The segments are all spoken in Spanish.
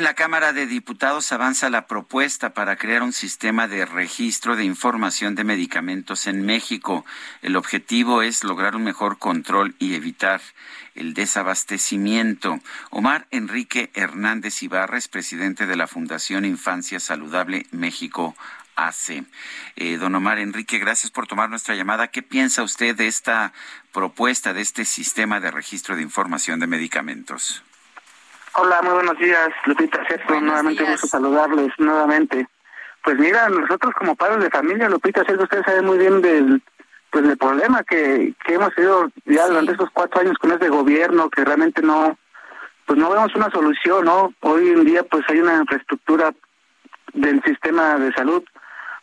En la Cámara de Diputados avanza la propuesta para crear un sistema de registro de información de medicamentos en México. El objetivo es lograr un mejor control y evitar el desabastecimiento. Omar Enrique Hernández Ibarra es presidente de la Fundación Infancia Saludable México hace. Eh, don Omar Enrique, gracias por tomar nuestra llamada. ¿Qué piensa usted de esta propuesta, de este sistema de registro de información de medicamentos? Hola, muy buenos días, Lupita Sergio. Nuevamente gusto saludarles nuevamente. Pues mira, nosotros como padres de familia, Lupita Sergio, usted sabe muy bien del pues el problema que, que hemos tenido ya durante estos cuatro años con este gobierno, que realmente no, pues no vemos una solución, ¿no? Hoy en día pues hay una infraestructura del sistema de salud,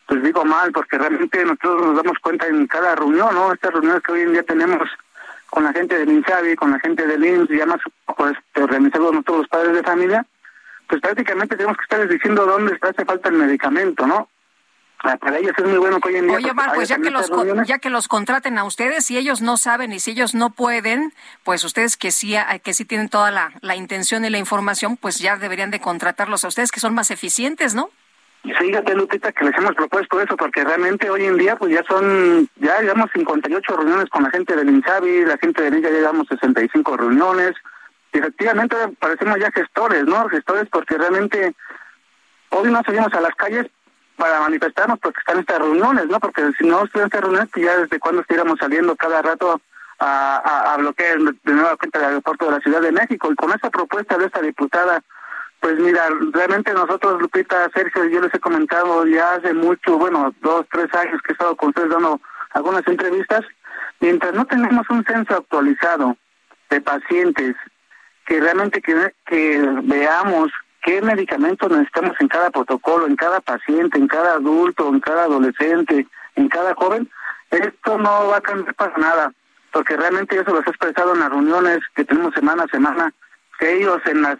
pues digo mal, porque realmente nosotros nos damos cuenta en cada reunión, ¿no? Estas reuniones que hoy en día tenemos con la gente del INSABI, con la gente del IMSS, y además pues, organizados nosotros los padres de familia, pues prácticamente tenemos que estar diciendo dónde hace falta el medicamento, ¿no? Ah, para ellos es muy bueno que hoy en día... Oye, Omar, pues ya que, los, ya que los contraten a ustedes, si ellos no saben y si ellos no pueden, pues ustedes que sí, que sí tienen toda la, la intención y la información, pues ya deberían de contratarlos a ustedes, que son más eficientes, ¿no? Fíjate, Lupita, que les hemos propuesto eso, porque realmente hoy en día, pues ya son, ya llevamos 58 reuniones con la gente del INSABI, la gente de ya llevamos 65 reuniones, y efectivamente parecemos ya gestores, ¿no? Gestores porque realmente hoy no salimos a las calles para manifestarnos porque están estas reuniones, ¿no? Porque si no estuvieran estas reuniones, pues ya desde cuando estuviéramos saliendo cada rato a bloquear de nueva cuenta el aeropuerto de la Ciudad de México. Y con esa propuesta de esta diputada pues mira, realmente nosotros, Lupita, Sergio, yo les he comentado ya hace mucho, bueno, dos, tres años que he estado con ustedes dando algunas entrevistas, mientras no tenemos un censo actualizado de pacientes, que realmente que, veamos qué medicamentos necesitamos en cada protocolo, en cada paciente, en cada adulto, en cada adolescente, en cada joven, esto no va a cambiar para nada, porque realmente eso lo he expresado en las reuniones que tenemos semana a semana, que ellos en las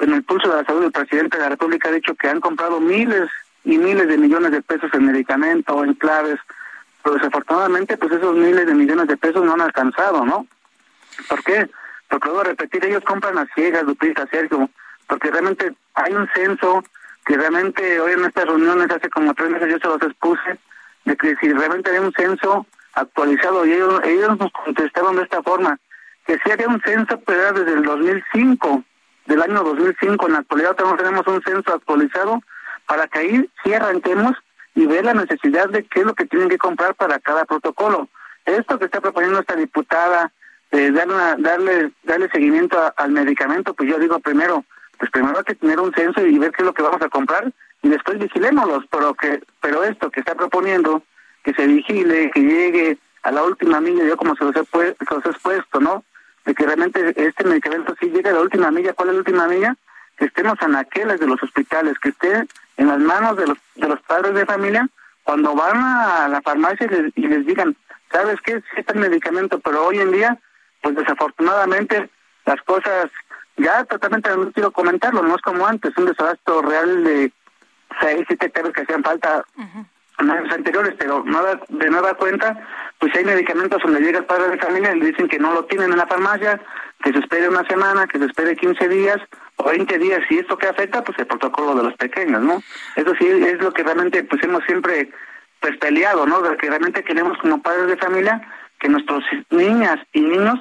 en el pulso de la salud del presidente de la República ha dicho que han comprado miles y miles de millones de pesos en medicamentos, en claves, pero desafortunadamente pues esos miles de millones de pesos no han alcanzado, ¿no? ¿Por qué? Porque luego repetir, ellos compran a ciegas, Lupita, Sergio, porque realmente hay un censo que realmente hoy en estas reuniones, hace como tres meses yo se los expuse, de que si realmente hay un censo actualizado, y ellos, ellos nos contestaron de esta forma, que si había un censo, pero era desde el 2005, del año 2005. En la actualidad tenemos un censo actualizado para que ahí sí arranquemos y ver la necesidad de qué es lo que tienen que comprar para cada protocolo. Esto que está proponiendo esta diputada, de darle, darle, darle seguimiento al medicamento, pues yo digo primero, pues primero hay que tener un censo y ver qué es lo que vamos a comprar y después vigilémoslos, pero que pero esto que está proponiendo, que se vigile, que llegue a la última milla, yo como se los he, se los he expuesto, ¿no? De que realmente este medicamento sí llegue a la última milla. ¿Cuál es la última milla? Que estemos en aquellas de los hospitales, que esté en las manos de los, de los padres de familia cuando van a la farmacia y les, digan, ¿sabes qué? Sí está el medicamento, pero hoy en día, pues desafortunadamente las cosas, ya totalmente no quiero comentarlo, no es como antes, un desabasto real de seis, siete cabezas que hacían falta en años anteriores, pero nada, de nueva cuenta, pues hay medicamentos donde llega el padre de familia y le dicen que no lo tienen en la farmacia, que se espere una semana, que se espere 15 días o 20 días, y esto que afecta, pues el protocolo de los pequeños, ¿no? Eso sí es lo que realmente pues hemos siempre pues peleado, ¿no? De que realmente queremos como padres de familia que nuestros niñas y niños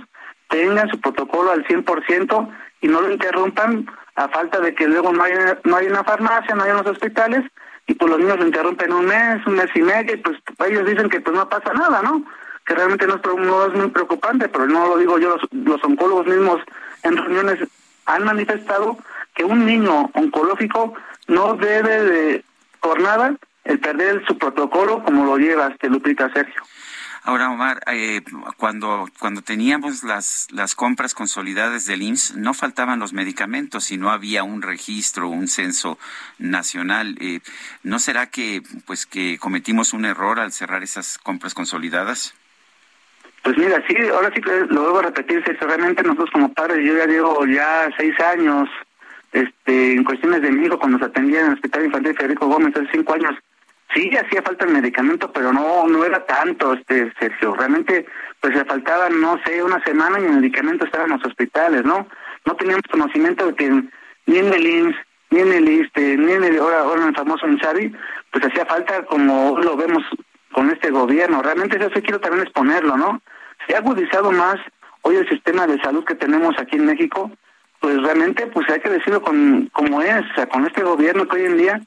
tengan su protocolo al 100% y no lo interrumpan a falta de que luego no haya, no hay una farmacia, no hay unos hospitales y pues los niños lo interrumpen un mes, un mes y medio, y pues ellos dicen que pues no pasa nada, ¿no? Que realmente no es, muy preocupante, pero no lo digo yo, los, oncólogos mismos en reuniones han manifestado que un niño oncológico no debe de, por nada, el perder su protocolo como lo lleva este Lupita Sergio. Ahora, Omar, eh, cuando, cuando teníamos las, las compras consolidadas del IMSS, no faltaban los medicamentos y no había un registro, un censo nacional. Eh, ¿No será que, pues, que cometimos un error al cerrar esas compras consolidadas? Pues mira, sí, ahora sí que lo debo repetir, realmente nosotros como padres, yo ya llevo ya seis años este, en cuestiones de mi hijo cuando se atendía en el Hospital Infantil Federico Gómez hace cinco años, sí hacía falta el medicamento, pero no no era tanto, este Sergio. Realmente, pues le faltaban, no sé, una semana y el medicamento estaba en los hospitales, ¿no? No teníamos conocimiento de que ni en el IMSS, ni en el ISTE, ni en el, ahora, ahora en el famoso INSABI, pues hacía falta como lo vemos con este gobierno. Realmente eso sí quiero también exponerlo, ¿no? Se ha agudizado más hoy el sistema de salud que tenemos aquí en México, pues realmente pues hay que decirlo con como es, o sea, con este gobierno que hoy en día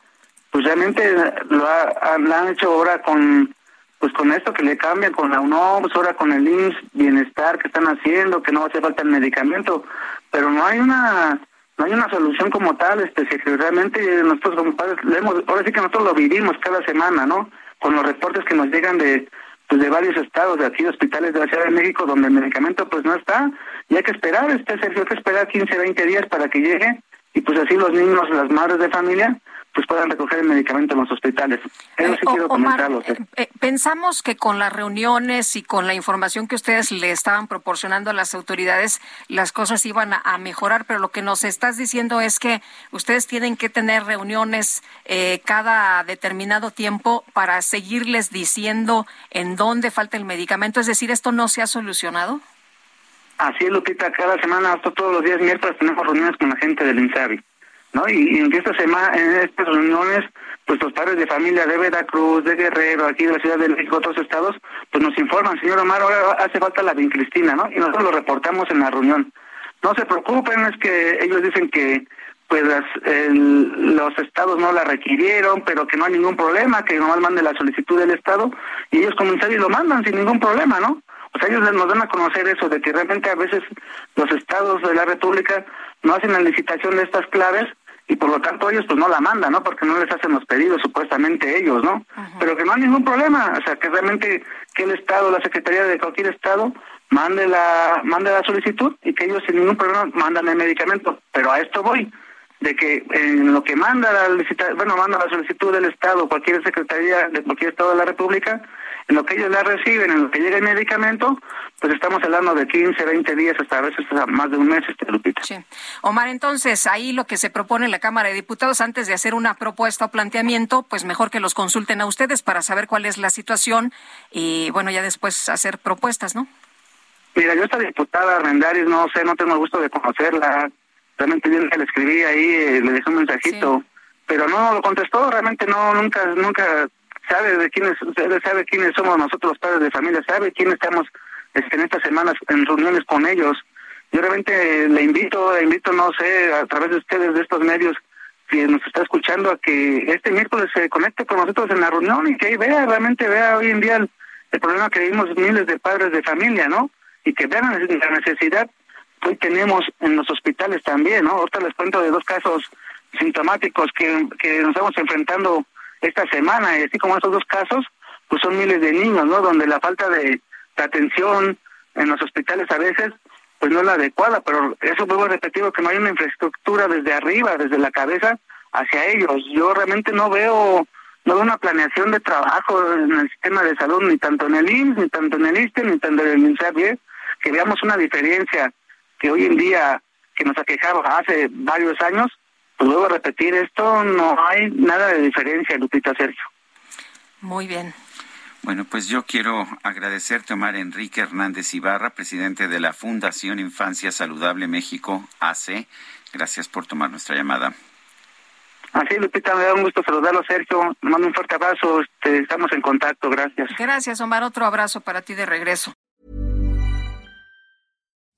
pues realmente lo, han hecho ahora con pues con esto que le cambian con la UNOPS, ahora con el IMSS bienestar que están haciendo, que no hace falta el medicamento, pero no hay una no hay una solución como tal, este que realmente nosotros como padres leemos, ahora sí que nosotros lo vivimos cada semana, ¿no? Con los reportes que nos llegan de pues de varios estados, de aquí hospitales de la Ciudad de México donde el medicamento pues no está y hay que esperar, este Sergio, hay que esperar 15, 20 días para que llegue y pues así los niños, las madres de familia pues puedan recoger el medicamento en los hospitales. Eso sí eh, quiero. Eh, eh, pensamos que con las reuniones y con la información que ustedes le estaban proporcionando a las autoridades, las cosas iban a, mejorar, pero lo que nos estás diciendo es que ustedes tienen que tener reuniones cada determinado tiempo para seguirles diciendo en dónde falta el medicamento. Es decir, ¿esto no se ha solucionado? Así es, Lupita. Cada semana, hasta todos los días miércoles, tenemos reuniones con la gente del INSABI. ¿No? Y, en esta semana, en estas reuniones, pues los padres de familia de Veracruz, de Guerrero, aquí de la Ciudad de México, otros estados, pues nos informan, señor Omar, ahora hace falta la vincristina, ¿no? Y nosotros lo reportamos en la reunión. No se preocupen, es que ellos dicen que pues los estados no la requirieron, pero que no hay ningún problema, que nomás mande la solicitud del estado y ellos comienzan y lo mandan sin ningún problema, ¿no? O sea, ellos nos dan a conocer eso, de que realmente a veces los estados de la República no hacen la licitación de estas claves y por lo tanto ellos pues no la mandan, ¿no? Porque no les hacen los pedidos supuestamente ellos, ¿no? Pero que no hay ningún problema, o sea, que realmente que el Estado, la Secretaría de cualquier Estado mande la mande la solicitud y que ellos sin ningún problema mandan el medicamento, pero a esto voy de que en lo que manda la licitación, bueno, manda la solicitud del Estado, cualquier secretaría de cualquier Estado de la República, en lo que ellos la reciben, en lo que llega el medicamento, pues estamos hablando de 15, 20 días, hasta a veces más de un mes, este Lupita. Sí. Omar, entonces, ahí lo que se propone en la Cámara de Diputados, antes de hacer una propuesta o planteamiento, pues mejor que los consulten a ustedes para saber cuál es la situación y, bueno, ya después hacer propuestas, ¿no? Mira, yo esta diputada Armendáriz, no sé, no tengo el gusto de conocerla, realmente que le escribí ahí, eh, le dejé un mensajito, pero no lo contestó, realmente no, nunca, nunca sabe de quiénes, sabe quiénes somos nosotros los padres de familia, sabe quiénes estamos este, en estas semanas en reuniones con ellos. Yo realmente le invito, le invito, no sé, a través de ustedes, de estos medios, si nos está escuchando, a que este miércoles se conecte con nosotros en la reunión y que vea, realmente vea hoy en día el, problema que vivimos miles de padres de familia, ¿no? Y que vean la necesidad que hoy tenemos en los hospitales también, ¿no? Ahorita les cuento de dos casos sintomáticos que, que nos estamos enfrentando esta semana, y así como estos dos casos, pues son miles de niños, ¿no? Donde la falta de, atención en los hospitales a veces, pues no es la adecuada, pero eso vuelvo a repetir, que no hay una infraestructura desde arriba, desde la cabeza, hacia ellos. Yo realmente no veo, no veo una planeación de trabajo en el sistema de salud, ni tanto en el IMSS, ni tanto en el ISTE, ni tanto en el INSABIE, que veamos una diferencia que hoy en día, que nos aquejaba hace varios años, pues luego repetir esto, no hay nada de diferencia, Lupita Sergio. Muy bien. Bueno, pues yo quiero agradecerte, Omar Enrique Hernández Ibarra, presidente de la Fundación Infancia Saludable México, AC. Gracias por tomar nuestra llamada. Así, Lupita, me da un gusto saludarlo, Sergio. mando un fuerte abrazo. Este, estamos en contacto. Gracias. Gracias, Omar. Otro abrazo para ti de regreso.